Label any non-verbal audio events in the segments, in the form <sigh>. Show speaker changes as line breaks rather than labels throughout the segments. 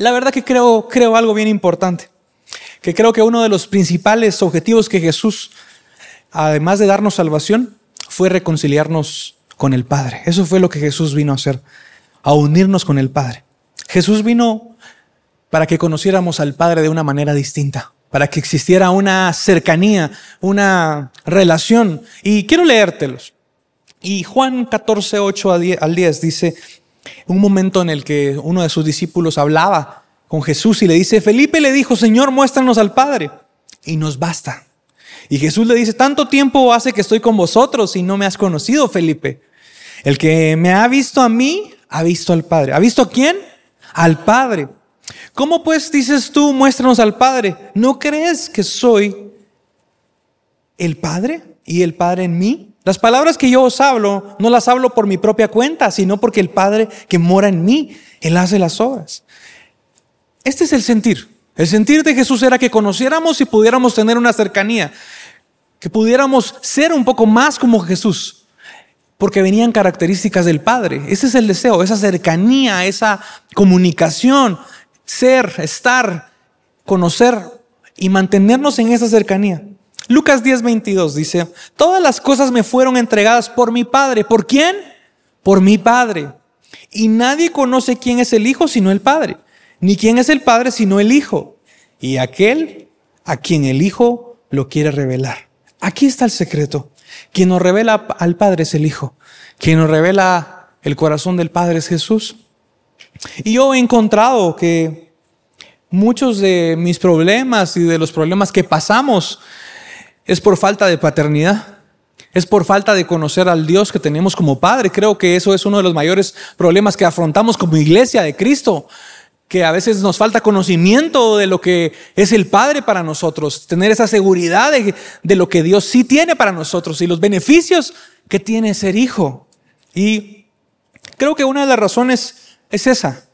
La verdad que creo, creo algo bien importante, que creo que uno de los principales objetivos que Jesús, además de darnos salvación, fue reconciliarnos con el Padre. Eso fue lo que Jesús vino a hacer, a unirnos con el Padre. Jesús vino para que conociéramos al Padre de una manera distinta, para que existiera una cercanía, una relación. Y quiero leértelos. Y Juan 14, 8 al 10 dice, un momento en el que uno de sus discípulos hablaba con Jesús y le dice, Felipe le dijo, Señor, muéstranos al Padre. Y nos basta. Y Jesús le dice, tanto tiempo hace que estoy con vosotros y no me has conocido, Felipe. El que me ha visto a mí, ha visto al Padre. ¿Ha visto a quién? Al Padre. ¿Cómo pues dices tú, muéstranos al Padre? ¿No crees que soy el Padre y el Padre en mí? Las palabras que yo os hablo, no las hablo por mi propia cuenta, sino porque el Padre que mora en mí, Él hace las obras. Este es el sentir. El sentir de Jesús era que conociéramos y pudiéramos tener una cercanía, que pudiéramos ser un poco más como Jesús, porque venían características del Padre. Ese es el deseo, esa cercanía, esa comunicación, ser, estar, conocer y mantenernos en esa cercanía. Lucas 10:22 dice, todas las cosas me fueron entregadas por mi Padre. ¿Por quién? Por mi Padre. Y nadie conoce quién es el Hijo sino el Padre, ni quién es el Padre sino el Hijo, y aquel a quien el Hijo lo quiere revelar. Aquí está el secreto. Quien nos revela al Padre es el Hijo. Quien nos revela el corazón del Padre es Jesús. Y yo he encontrado que muchos de mis problemas y de los problemas que pasamos es por falta de paternidad. Es por falta de conocer al Dios que tenemos como Padre. Creo que eso es uno de los mayores problemas que afrontamos como iglesia de Cristo. Que a veces nos falta conocimiento de lo que es el Padre para nosotros. Tener esa seguridad de, lo que Dios sí tiene para nosotros y los beneficios que tiene ser hijo. Y creo que una de las razones es esa.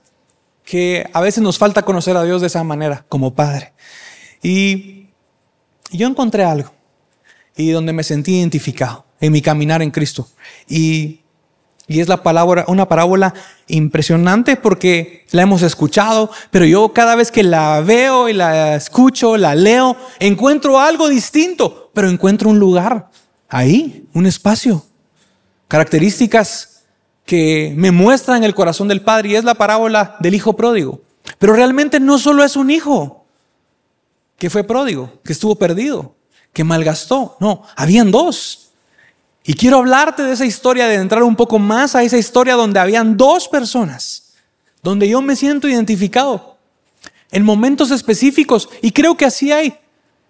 Que a veces nos falta conocer a Dios de esa manera, como Padre. Y yo encontré algo y donde me sentí identificado en mi caminar en Cristo. Y, y es la palabra, una parábola impresionante porque la hemos escuchado, pero yo cada vez que la veo y la escucho, la leo, encuentro algo distinto, pero encuentro un lugar ahí, un espacio, características que me muestran el corazón del Padre y es la parábola del Hijo pródigo. Pero realmente no solo es un hijo que fue pródigo, que estuvo perdido que malgastó. No, habían dos. Y quiero hablarte de esa historia, de entrar un poco más a esa historia donde habían dos personas, donde yo me siento identificado en momentos específicos. Y creo que así hay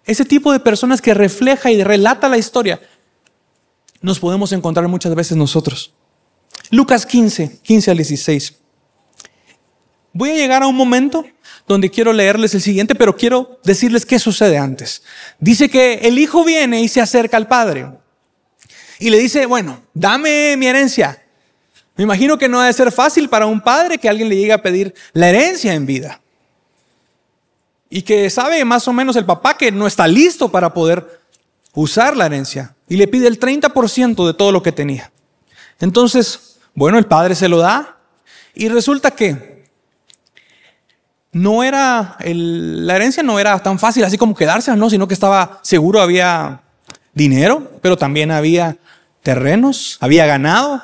ese tipo de personas que refleja y relata la historia. Nos podemos encontrar muchas veces nosotros. Lucas 15, 15 al 16. Voy a llegar a un momento donde quiero leerles el siguiente, pero quiero decirles qué sucede antes. Dice que el hijo viene y se acerca al padre y le dice, bueno, dame mi herencia. Me imagino que no debe ser fácil para un padre que alguien le llegue a pedir la herencia en vida. Y que sabe más o menos el papá que no está listo para poder usar la herencia. Y le pide el 30% de todo lo que tenía. Entonces, bueno, el padre se lo da. Y resulta que no era, la herencia no era tan fácil así como quedarse, no, sino que estaba seguro, había dinero, pero también había terrenos, había ganado.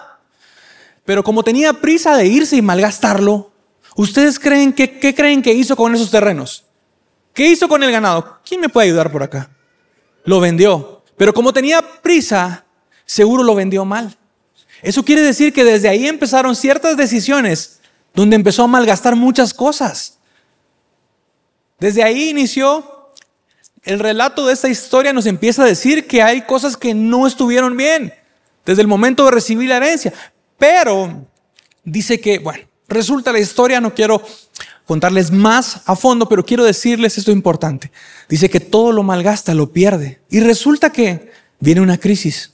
Pero como tenía prisa de irse y malgastarlo, ¿ustedes creen que, qué creen que hizo con esos terrenos? ¿Qué hizo con el ganado? ¿Quién me puede ayudar por acá? Lo vendió. Pero como tenía prisa, seguro lo vendió mal. Eso quiere decir que desde ahí empezaron ciertas decisiones donde empezó a malgastar muchas cosas. Desde ahí inició el relato de esta historia, nos empieza a decir que hay cosas que no estuvieron bien desde el momento de recibir la herencia. Pero dice que, bueno, resulta la historia, no quiero contarles más a fondo, pero quiero decirles esto importante. Dice que todo lo malgasta, lo pierde. Y resulta que viene una crisis.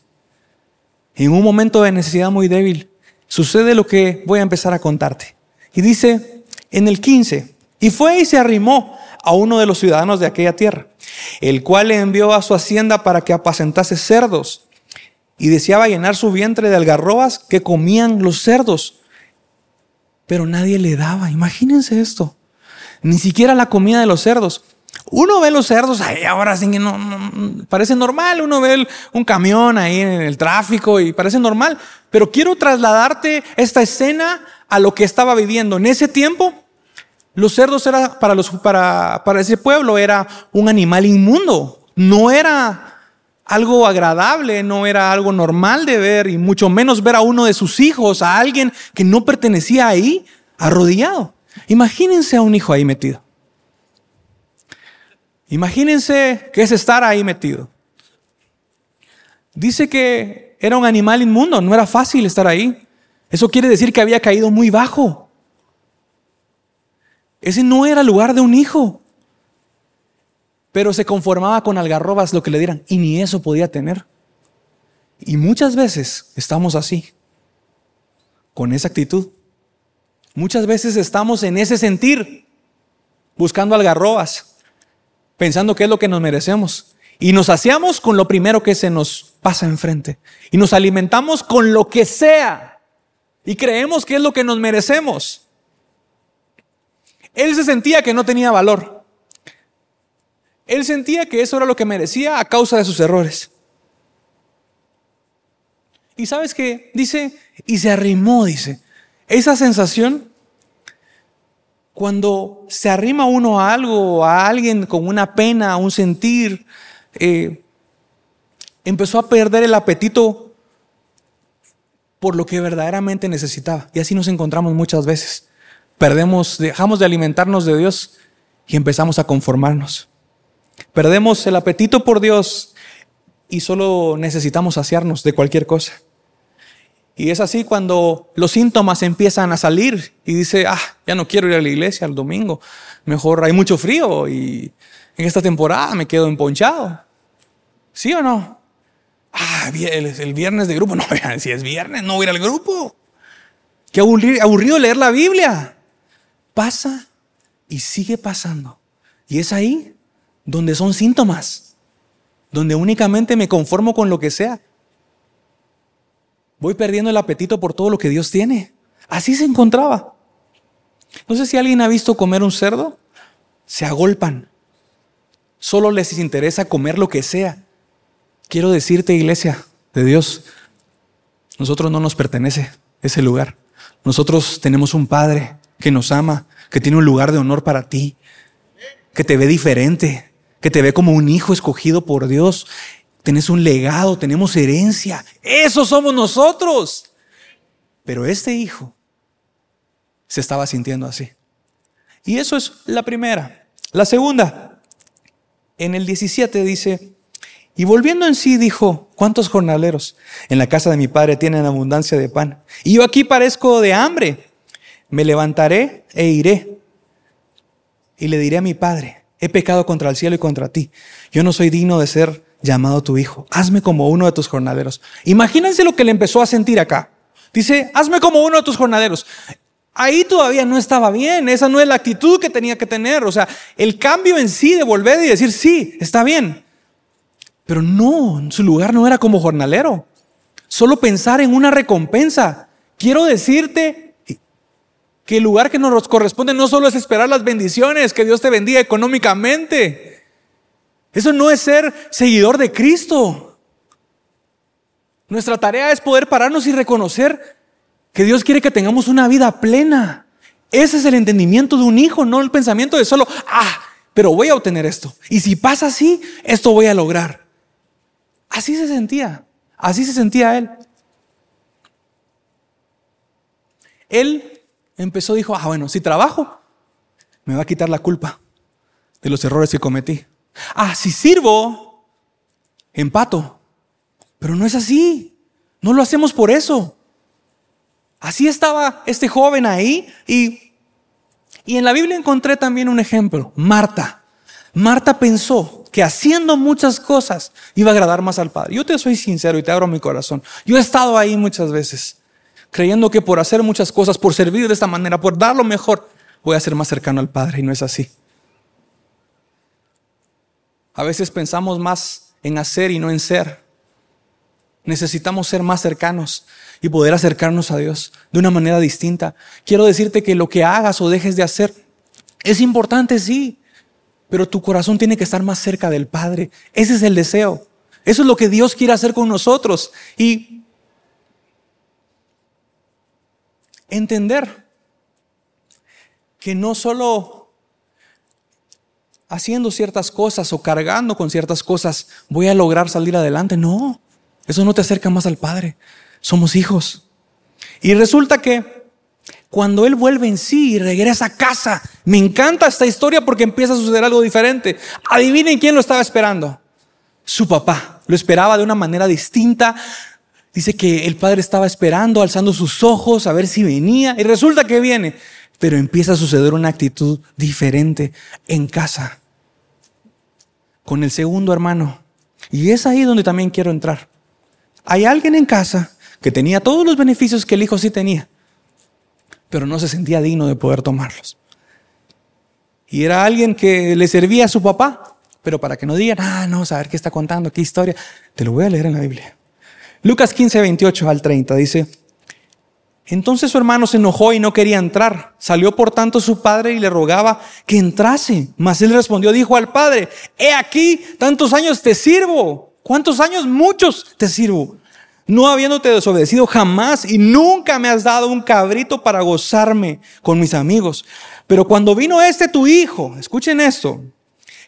En un momento de necesidad muy débil, sucede lo que voy a empezar a contarte. Y dice en el 15, y fue y se arrimó a uno de los ciudadanos de aquella tierra, el cual le envió a su hacienda para que apacentase cerdos y deseaba llenar su vientre de algarrobas que comían los cerdos. Pero nadie le daba, imagínense esto. ni siquiera la comida de los cerdos. Uno ve los cerdos ahí ahora sí no, no, parece normal, uno ve un camión ahí en el tráfico y parece normal, pero quiero trasladarte esta escena a lo que estaba viviendo. En ese tiempo, los cerdos era para, los, para, para ese pueblo era un animal inmundo, no era algo agradable, no era algo normal de ver y mucho menos ver a uno de sus hijos, a alguien que no pertenecía ahí, arrodillado. Imagínense a un hijo ahí metido. Imagínense que es estar ahí metido. Dice que era un animal inmundo, no era fácil estar ahí. Eso quiere decir que había caído muy bajo. Ese no era el lugar de un hijo. Pero se conformaba con algarrobas lo que le dieran y ni eso podía tener. Y muchas veces estamos así, con esa actitud. Muchas veces estamos en ese sentir, buscando algarrobas, pensando que es lo que nos merecemos. Y nos saciamos con lo primero que se nos pasa enfrente. Y nos alimentamos con lo que sea. Y creemos que es lo que nos merecemos. Él se sentía que no tenía valor. Él sentía que eso era lo que merecía a causa de sus errores. Y sabes que dice, y se arrimó, dice. Esa sensación cuando se arrima uno a algo, a alguien con una pena, un sentir, eh, empezó a perder el apetito por lo que verdaderamente necesitaba. Y así nos encontramos muchas veces. Perdemos, dejamos de alimentarnos de Dios y empezamos a conformarnos. Perdemos el apetito por Dios y solo necesitamos saciarnos de cualquier cosa. Y es así cuando los síntomas empiezan a salir y dice, ah, ya no quiero ir a la iglesia el domingo, mejor hay mucho frío y en esta temporada me quedo emponchado. ¿Sí o no? Ah, el viernes de grupo, <laughs> no, <laughs> si es viernes, no voy a ir al grupo. Qué aburrido leer la Biblia. Pasa y sigue pasando. Y es ahí donde son síntomas, donde únicamente me conformo con lo que sea. Voy perdiendo el apetito por todo lo que Dios tiene. Así se encontraba. No sé si alguien ha visto comer un cerdo. Se agolpan. Solo les interesa comer lo que sea. Quiero decirte, iglesia de Dios, nosotros no nos pertenece ese lugar. Nosotros tenemos un Padre que nos ama, que tiene un lugar de honor para ti, que te ve diferente, que te ve como un hijo escogido por Dios Tenés un legado, tenemos herencia. Eso somos nosotros. Pero este hijo se estaba sintiendo así. Y eso es la primera. La segunda, en el 17 dice, y volviendo en sí dijo, ¿cuántos jornaleros en la casa de mi padre tienen abundancia de pan? Y yo aquí parezco de hambre. Me levantaré e iré. Y le diré a mi padre, he pecado contra el cielo y contra ti. Yo no soy digno de ser llamado tu hijo. Hazme como uno de tus jornaleros. Imagínense lo que le empezó a sentir acá. Dice, hazme como uno de tus jornaleros. Ahí todavía no estaba bien, esa no es la actitud que tenía que tener. O sea, el cambio en sí de volver y decir, sí, está bien. Pero no, su lugar no era como jornalero. Solo pensar en una recompensa. Quiero decirte que el lugar que nos corresponde no solo es esperar las bendiciones, que Dios te bendiga económicamente. Eso no es ser seguidor de Cristo. Nuestra tarea es poder pararnos y reconocer que Dios quiere que tengamos una vida plena. Ese es el entendimiento de un hijo, no el pensamiento de solo, ah, pero voy a obtener esto. Y si pasa así, esto voy a lograr. Así se sentía, así se sentía él. Él empezó, dijo, ah, bueno, si trabajo, me va a quitar la culpa de los errores que cometí. Ah, si sirvo, empato. Pero no es así. No lo hacemos por eso. Así estaba este joven ahí y, y en la Biblia encontré también un ejemplo. Marta. Marta pensó que haciendo muchas cosas iba a agradar más al Padre. Yo te soy sincero y te abro mi corazón. Yo he estado ahí muchas veces, creyendo que por hacer muchas cosas, por servir de esta manera, por dar lo mejor, voy a ser más cercano al Padre y no es así. A veces pensamos más en hacer y no en ser. Necesitamos ser más cercanos y poder acercarnos a Dios de una manera distinta. Quiero decirte que lo que hagas o dejes de hacer Es importante, sí, pero tu corazón tiene que estar más cerca del Padre. Ese es el deseo. Eso es lo que Dios quiere hacer con nosotros. Y entender que no solo haciendo ciertas cosas o cargando con ciertas cosas voy a lograr salir adelante. No, eso no te acerca más al Padre. Somos hijos. Y resulta que cuando él vuelve en sí y regresa a casa, me encanta esta historia porque empieza a suceder algo diferente. Adivinen quién lo estaba esperando. Su papá. Lo esperaba de una manera distinta. Dice que el padre estaba esperando, alzando sus ojos a ver si venía. Y resulta que viene. Pero empieza a suceder una actitud diferente en casa. Con el segundo hermano. Y es ahí donde también quiero entrar. Hay alguien en casa que tenía todos los beneficios que el hijo sí tenía, pero no se sentía digno de poder tomarlos. Y era alguien que le servía a su papá, pero para que no digan, ah, no, saber qué está contando, qué historia, te lo voy a leer en la Biblia. Lucas 15, 28 al 30 dice, entonces su hermano se enojó y no quería entrar. Salió por tanto su padre y le rogaba que entrase. Mas él respondió, dijo al padre, he aquí, tantos años te sirvo. ¿Cuántos años? Muchos te sirvo no habiéndote desobedecido jamás y nunca me has dado un cabrito para gozarme con mis amigos. Pero cuando vino este tu hijo, escuchen esto,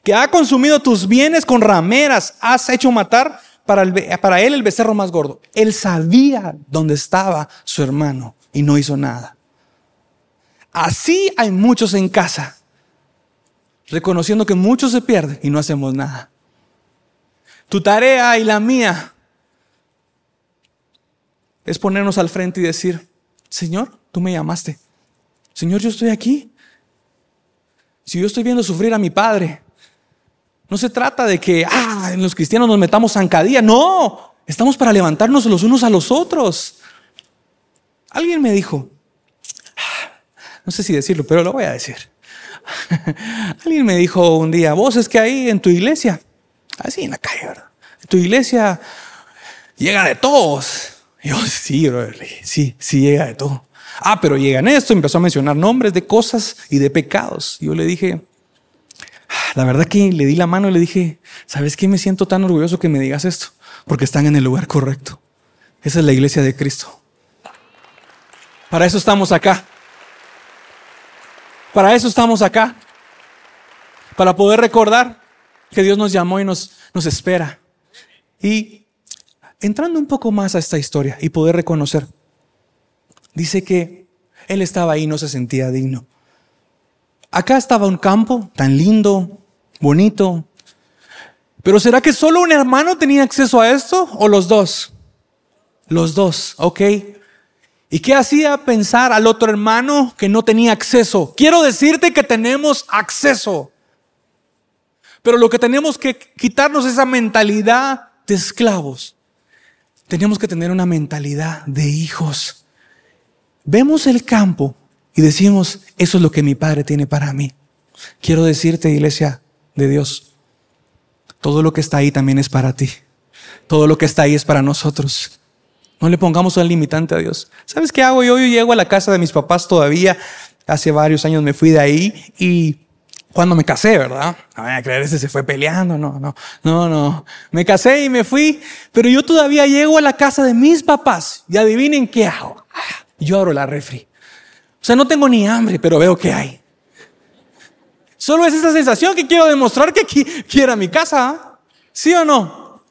que ha consumido tus bienes con rameras, has hecho matar para, él el becerro más gordo. Él sabía dónde estaba su hermano y no hizo nada. Así hay muchos en casa, reconociendo que muchos se pierden y no hacemos nada. Tu tarea y la mía es ponernos al frente y decir, Señor, tú me llamaste. Señor, yo estoy aquí. Si yo estoy viendo sufrir a mi padre, no se trata de que, ah, los cristianos nos metamos zancadilla. No, estamos para levantarnos los unos a los otros. Alguien me dijo, ah, no sé si decirlo, pero lo voy a decir. <laughs> Alguien me dijo un día, vos es que ahí en tu iglesia, así en la calle, ¿verdad? En tu iglesia llega de todos. yo, sí, sí, sí llega de todo. Ah, pero llega en esto, empezó a mencionar nombres de cosas y de pecados. yo le dije, la verdad que le di la mano y le dije, ¿sabes qué? Me siento tan orgulloso que me digas esto, porque están en el lugar correcto. Esa es la iglesia de Cristo. Para eso estamos acá. Para eso estamos acá. Para poder recordar que Dios nos llamó y nos, nos espera. Y entrando un poco más a esta historia y poder reconocer, dice que él estaba ahí y no se sentía digno. Acá estaba un campo tan lindo, bonito, pero ¿será que solo un hermano tenía acceso a esto o los dos? Los dos, ok. ¿Y qué hacía pensar al otro hermano que no tenía acceso? Quiero decirte que tenemos acceso. Pero lo que tenemos que quitarnos es esa mentalidad de esclavos. Tenemos que tener una mentalidad de hijos. Vemos el campo y decimos, eso es lo que mi Padre tiene para mí. Quiero decirte, iglesia de Dios, todo lo que está ahí también es para ti. Todo lo que está ahí es para nosotros. No le pongamos un limitante a Dios. ¿Sabes qué hago? Yo, yo llego a la casa de mis papás todavía. Hace varios años me fui de ahí y cuando me casé, ¿verdad? No voy a creer, ese se fue peleando, no, no, no, no. Me casé y me fui, pero yo todavía llego a la casa de mis papás y adivinen qué hago. Yo abro la refri. O sea, no tengo ni hambre, pero veo qué hay. Solo es esa sensación que quiero demostrar que quiero mi casa. ¿Sí o no?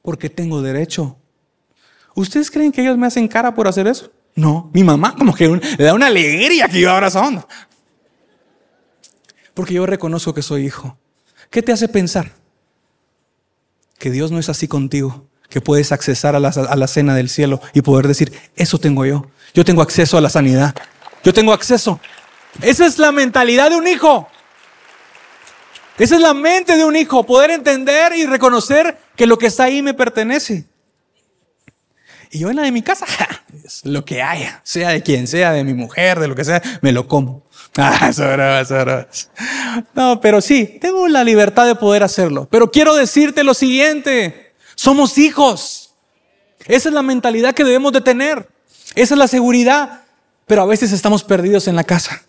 Porque tengo derecho. ¿Ustedes creen que ellos me hacen cara por hacer eso? No, mi mamá como que le da una alegría que yo abrazando. Porque yo reconozco que soy hijo. ¿Qué te hace pensar? Que Dios no es así contigo, que puedes accesar a la, a la cena del cielo y poder decir, eso tengo yo. Yo tengo acceso a la sanidad. Yo tengo acceso. Esa es la mentalidad de un hijo. Esa es la mente de un hijo, poder entender y reconocer que lo que está ahí me pertenece. Y yo en la de mi casa, <laughs> lo que haya, sea de quien sea, de mi mujer, de lo que sea, me lo como. <laughs> Ah, No, pero sí, tengo la libertad de poder hacerlo. Pero quiero decirte lo siguiente, somos hijos. Esa es la mentalidad que debemos de tener. Esa es la seguridad. Pero a veces estamos perdidos en la casa.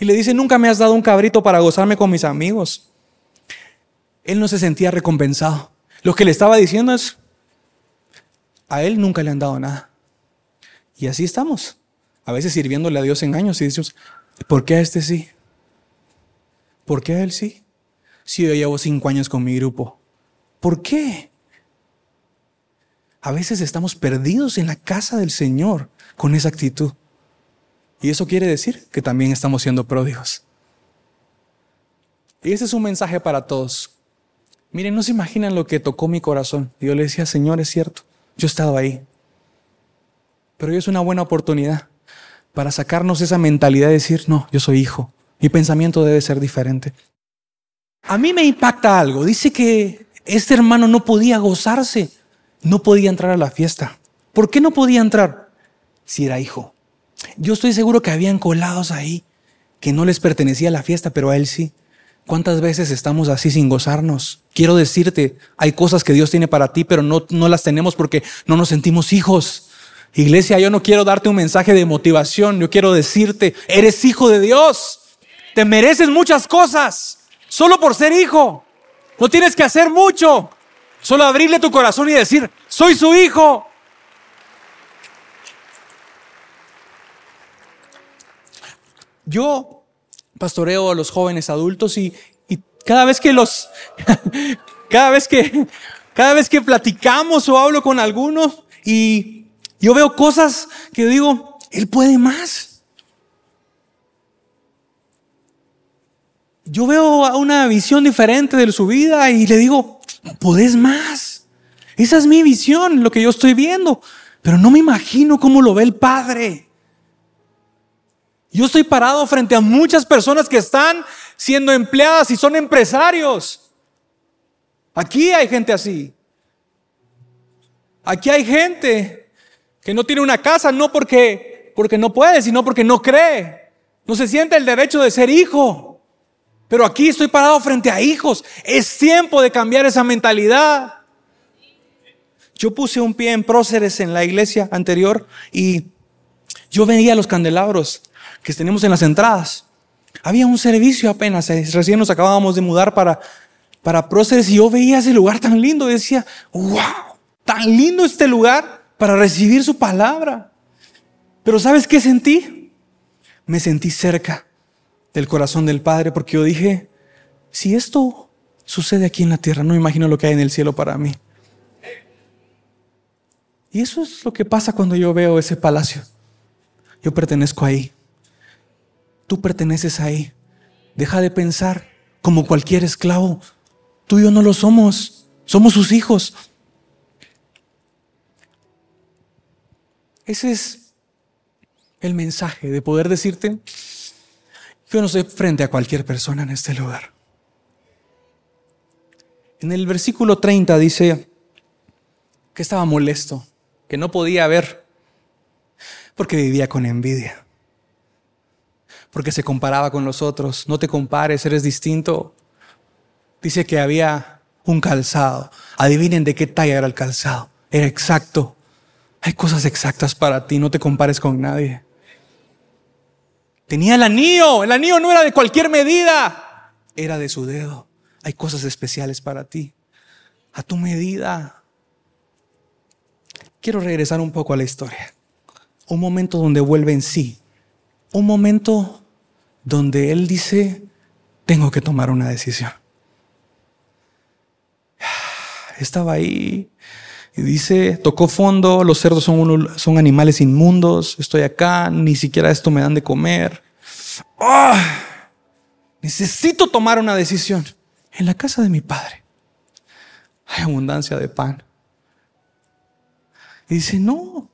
Y le dice, nunca me has dado un cabrito para gozarme con mis amigos. Él no se sentía recompensado. Lo que le estaba diciendo es, a él nunca le han dado nada. Y así estamos. A veces sirviéndole a Dios en años y decimos, ¿por qué a este sí? ¿Por qué a él sí? Si yo llevo cinco años con mi grupo. ¿Por qué? A veces estamos perdidos en la casa del Señor con esa actitud. Y eso quiere decir que también estamos siendo pródigos. Y ese es un mensaje para todos. Miren, no se imaginan lo que tocó mi corazón. yo le decía, Señor, es cierto, yo he estado ahí. Pero hoy es una buena oportunidad para sacarnos esa mentalidad de decir, no, yo soy hijo. Mi pensamiento debe ser diferente. A mí me impacta algo. Dice que este hermano no podía gozarse, no podía entrar a la fiesta. ¿Por qué no podía entrar? Si era hijo. Yo estoy seguro que habían colados ahí que no les pertenecía la fiesta, pero a él sí. ¿Cuántas veces estamos así sin gozarnos? Quiero decirte, hay cosas que Dios tiene para ti, pero no, no las tenemos porque no nos sentimos hijos. Iglesia, yo no quiero darte un mensaje de motivación, yo quiero decirte, eres hijo de Dios, te mereces muchas cosas, solo por ser hijo. No tienes que hacer mucho, solo abrirle tu corazón y decir, soy su hijo. Yo pastoreo a los jóvenes adultos y, cada vez que los, <laughs> cada vez que, cada vez que platicamos o hablo con algunos y yo veo cosas que digo, él puede más. Yo veo una visión diferente de su vida y le digo, podés más. Esa es mi visión, lo que yo estoy viendo. Pero no me imagino cómo lo ve el Padre. Yo estoy parado frente a muchas personas que están siendo empleadas y son empresarios. Aquí hay gente así. Aquí hay gente que no tiene una casa no porque porque no puede, sino porque no cree. No se siente el derecho de ser hijo. Pero aquí estoy parado frente a hijos. Es tiempo de cambiar esa mentalidad. Yo puse un pie en próceres en la iglesia anterior y yo veía los candelabros que tenemos en las entradas. Había un servicio apenas, eh, recién nos acabábamos de mudar para, para Próceres y yo veía ese lugar tan lindo decía, wow, tan lindo este lugar para recibir su palabra. Pero ¿sabes qué sentí? Me sentí cerca del corazón del Padre porque yo dije, si esto sucede aquí en la tierra, no imagino lo que hay en el cielo para mí. Y eso es lo que pasa cuando yo veo ese palacio. Yo pertenezco ahí. Tú perteneces ahí. Deja de pensar como cualquier esclavo. Tú y yo no lo somos. Somos sus hijos. Ese es el mensaje de poder decirte, yo no soy frente a cualquier persona en este lugar. En el versículo 30 dice que estaba molesto, que no podía ver, porque vivía con envidia porque se comparaba con los otros. No te compares, eres distinto. Dice que había un calzado. Adivinen de qué talla era el calzado. Era exacto. Hay cosas exactas para ti, no te compares con nadie. Tenía el anillo, el anillo no era de cualquier medida, era de su dedo. Hay cosas especiales para ti, a tu medida. Quiero regresar un poco a la historia. Un momento donde vuelve en sí. Un momento donde Él dice, tengo que tomar una decisión. <sighs> Estaba ahí y dice, tocó fondo, los cerdos son, son animales inmundos, estoy acá, ni siquiera esto me dan de comer. ¡Ah! Necesito tomar una decisión. En la casa de mi padre hay abundancia de pan. Y dice, no,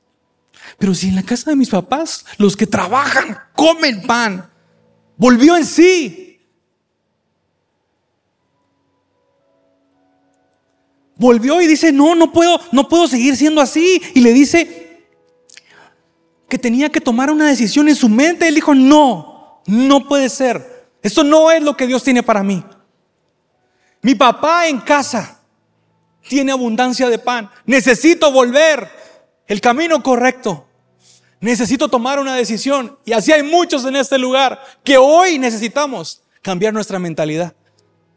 pero si en la casa de mis papás los que trabajan comen pan, Volvió en sí. Volvió y dice, no, no puedo, no puedo seguir siendo así. Y le dice que tenía que tomar una decisión en su mente. Él dijo, no, no puede ser. Esto no es lo que Dios tiene para mí. Mi papá en casa tiene abundancia de pan. Necesito volver el camino correcto. Necesito tomar una decisión. Y así hay muchos en este lugar que hoy necesitamos cambiar nuestra mentalidad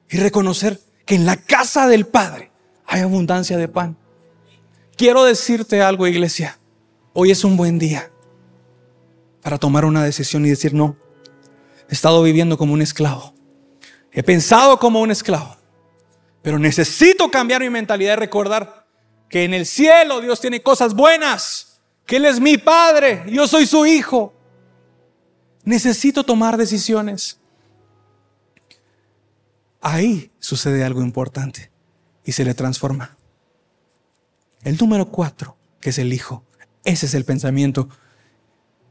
y reconocer que en la casa del Padre hay abundancia de pan. Quiero decirte algo, iglesia. Hoy es un buen día para tomar una decisión y decir, no, he estado viviendo como un esclavo. He pensado como un esclavo. Pero necesito cambiar mi mentalidad y recordar que en el cielo Dios tiene cosas buenas, que Él es mi Padre, yo soy su Hijo. Necesito tomar decisiones. Ahí sucede algo importante y se le transforma. El número cuatro, que es el Hijo, ese es el pensamiento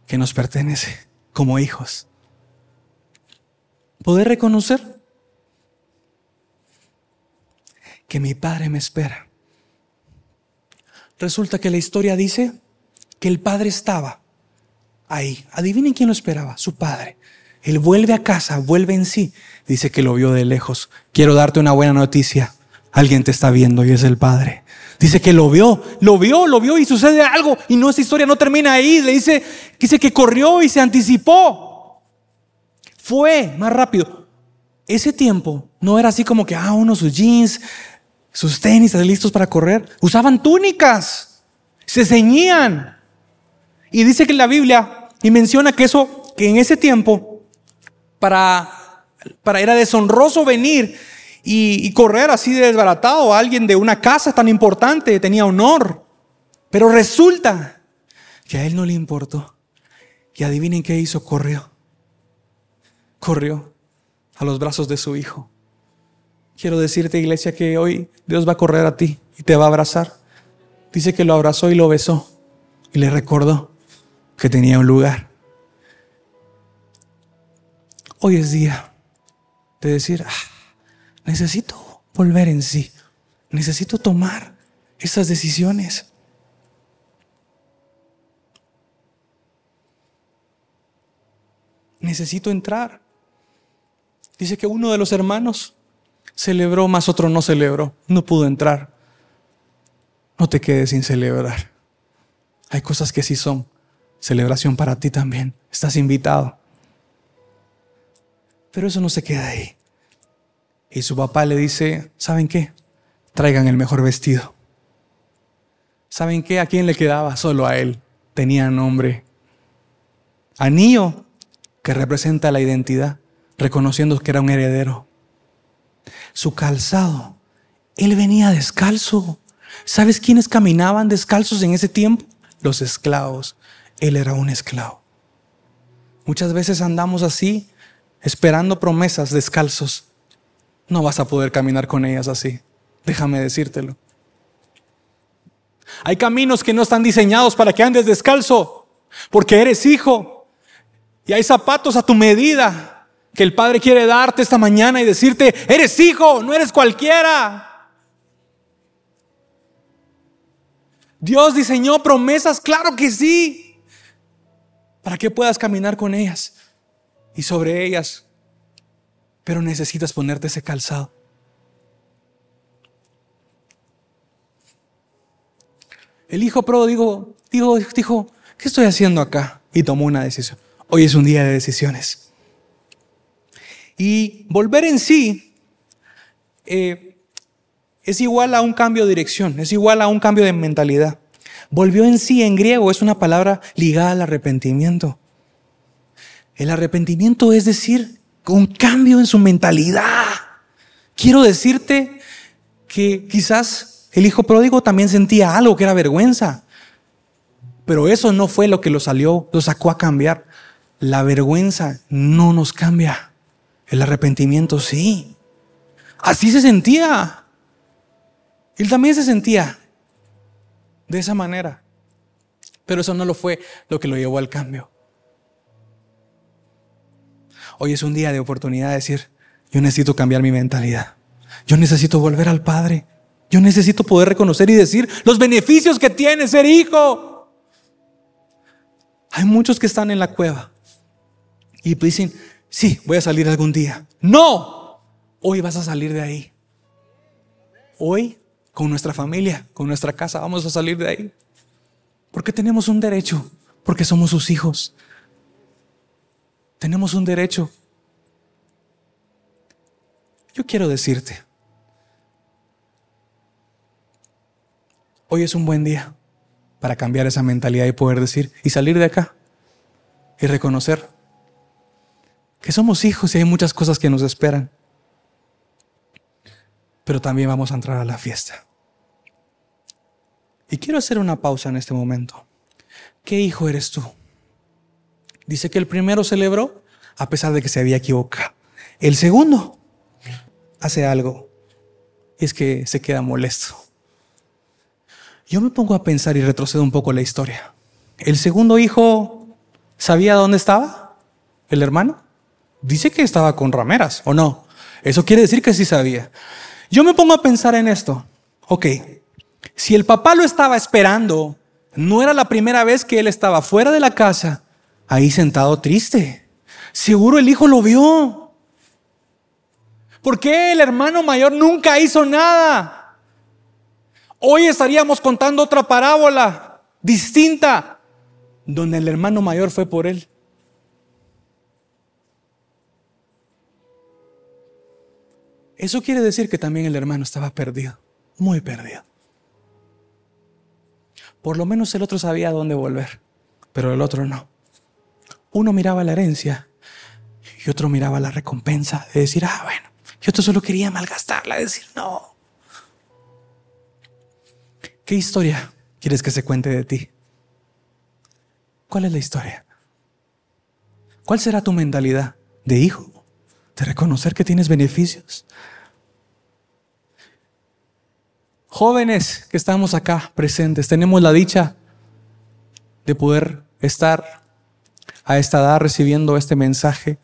que nos pertenece como hijos. Poder reconocer que mi Padre me espera. Resulta que la historia dice que el Padre estaba ahí. Adivinen quién lo esperaba, su Padre. Él vuelve a casa, vuelve en sí. Dice que lo vio de lejos. Quiero darte una buena noticia. Alguien te está viendo y es el Padre. Dice que lo vio, lo vio, lo vio y sucede algo. Y no, esa historia no termina ahí. Le dice, dice que corrió y se anticipó. Fue más rápido. Ese tiempo no era así como que, ah, uno sus jeans, sus tenis listos para correr. Usaban túnicas, se ceñían. Y dice que la Biblia, y menciona que eso, que en ese tiempo, para, para era deshonroso venir y, correr así de desbaratado a alguien de una casa tan importante, tenía honor. Pero resulta que a él no le importó. Y adivinen qué hizo, corrió. Corrió a los brazos de su hijo. Quiero decirte, iglesia, que hoy Dios va a correr a ti y te va a abrazar. Dice que lo abrazó y lo besó y le recordó que tenía un lugar. Hoy es día de decir, ah, necesito volver en sí, necesito tomar esas decisiones. Necesito entrar. Dice que uno de los hermanos celebró, más otro no celebró, no pudo entrar. No te quedes sin celebrar. Hay cosas que sí son celebración para ti también. Estás invitado. Pero eso no se queda ahí. Y su papá le dice, ¿saben qué? Traigan el mejor vestido. ¿Saben qué? ¿A quién le quedaba? Solo a él. Tenía nombre. Anillo, que representa la identidad, reconociendo que era un heredero su calzado. Él venía descalzo. ¿Sabes quiénes caminaban descalzos en ese tiempo? Los esclavos. Él era un esclavo. Muchas veces andamos así, esperando promesas descalzos. No vas a poder caminar con ellas así. Déjame decírtelo. Hay caminos que no están diseñados para que andes descalzo, porque eres hijo. Y hay zapatos a tu medida que el Padre quiere darte esta mañana y decirte, eres hijo, no eres cualquiera. Dios diseñó promesas, claro que sí, para que puedas caminar con ellas y sobre ellas, pero necesitas ponerte ese calzado. El hijo pródigo dijo, dijo, ¿qué estoy haciendo acá? Y tomó una decisión. Hoy es un día de decisiones. Y volver en sí eh, es igual a un cambio de dirección, es igual a un cambio de mentalidad. Volvió en sí en griego es una palabra ligada al arrepentimiento. El arrepentimiento es decir, un cambio en su mentalidad. Quiero decirte que quizás el hijo pródigo también sentía algo que era vergüenza, pero eso no fue lo que lo salió, lo sacó a cambiar. La vergüenza no nos cambia. El arrepentimiento sí. Así se sentía. Él también se sentía de esa manera. Pero eso no lo fue lo que lo llevó al cambio. Hoy es un día de oportunidad de decir, yo necesito cambiar mi mentalidad. Yo necesito volver al Padre. Yo necesito poder reconocer y decir los beneficios que tiene ser hijo. Hay muchos que están en la cueva y dicen, Sí, voy a salir algún día. No, hoy vas a salir de ahí. Hoy, con nuestra familia, con nuestra casa, vamos a salir de ahí. Porque tenemos un derecho, porque somos sus hijos. Tenemos un derecho. Yo quiero decirte, hoy es un buen día para cambiar esa mentalidad y poder decir y salir de acá y reconocer que somos hijos y hay muchas cosas que nos esperan. Pero también vamos a entrar a la fiesta. Y quiero hacer una pausa en este momento. ¿Qué hijo eres tú? Dice que el primero celebró a pesar de que se había equivocado. El segundo hace algo y es que se queda molesto. Yo me pongo a pensar y retrocedo un poco la historia. El segundo hijo sabía dónde estaba, el hermano. Dice que estaba con rameras, ¿o no? Eso quiere decir que sí sabía. Yo me pongo a pensar en esto. Ok, si el papá lo estaba esperando, no era la primera vez que él estaba fuera de la casa, ahí sentado triste. Seguro el hijo lo vio. ¿Por qué el hermano mayor nunca hizo nada? Hoy estaríamos contando otra parábola distinta, donde el hermano mayor fue por él. Eso quiere decir que también el hermano estaba perdido, muy perdido. Por lo menos el otro sabía dónde volver, pero el otro no. Uno miraba la herencia y otro miraba la recompensa de decir, ah, bueno, y otro solo quería malgastarla, de decir, no. ¿Qué historia quieres que se cuente de ti? ¿Cuál es la historia? ¿Cuál será tu mentalidad de hijo? De reconocer que tienes beneficios. Jóvenes que estamos acá presentes, tenemos la dicha de poder estar a esta edad recibiendo este mensaje.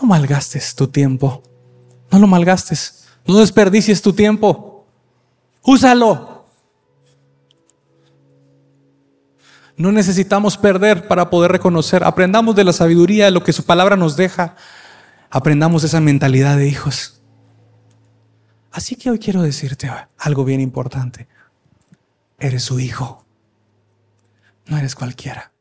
No malgastes tu tiempo. No lo malgastes. No desperdicies tu tiempo. Úsalo. No necesitamos perder para poder reconocer. Aprendamos de la sabiduría, de lo que su palabra nos deja aprendamos esa mentalidad de hijos. Así que hoy quiero decirte algo bien importante. Eres su hijo. No eres cualquiera.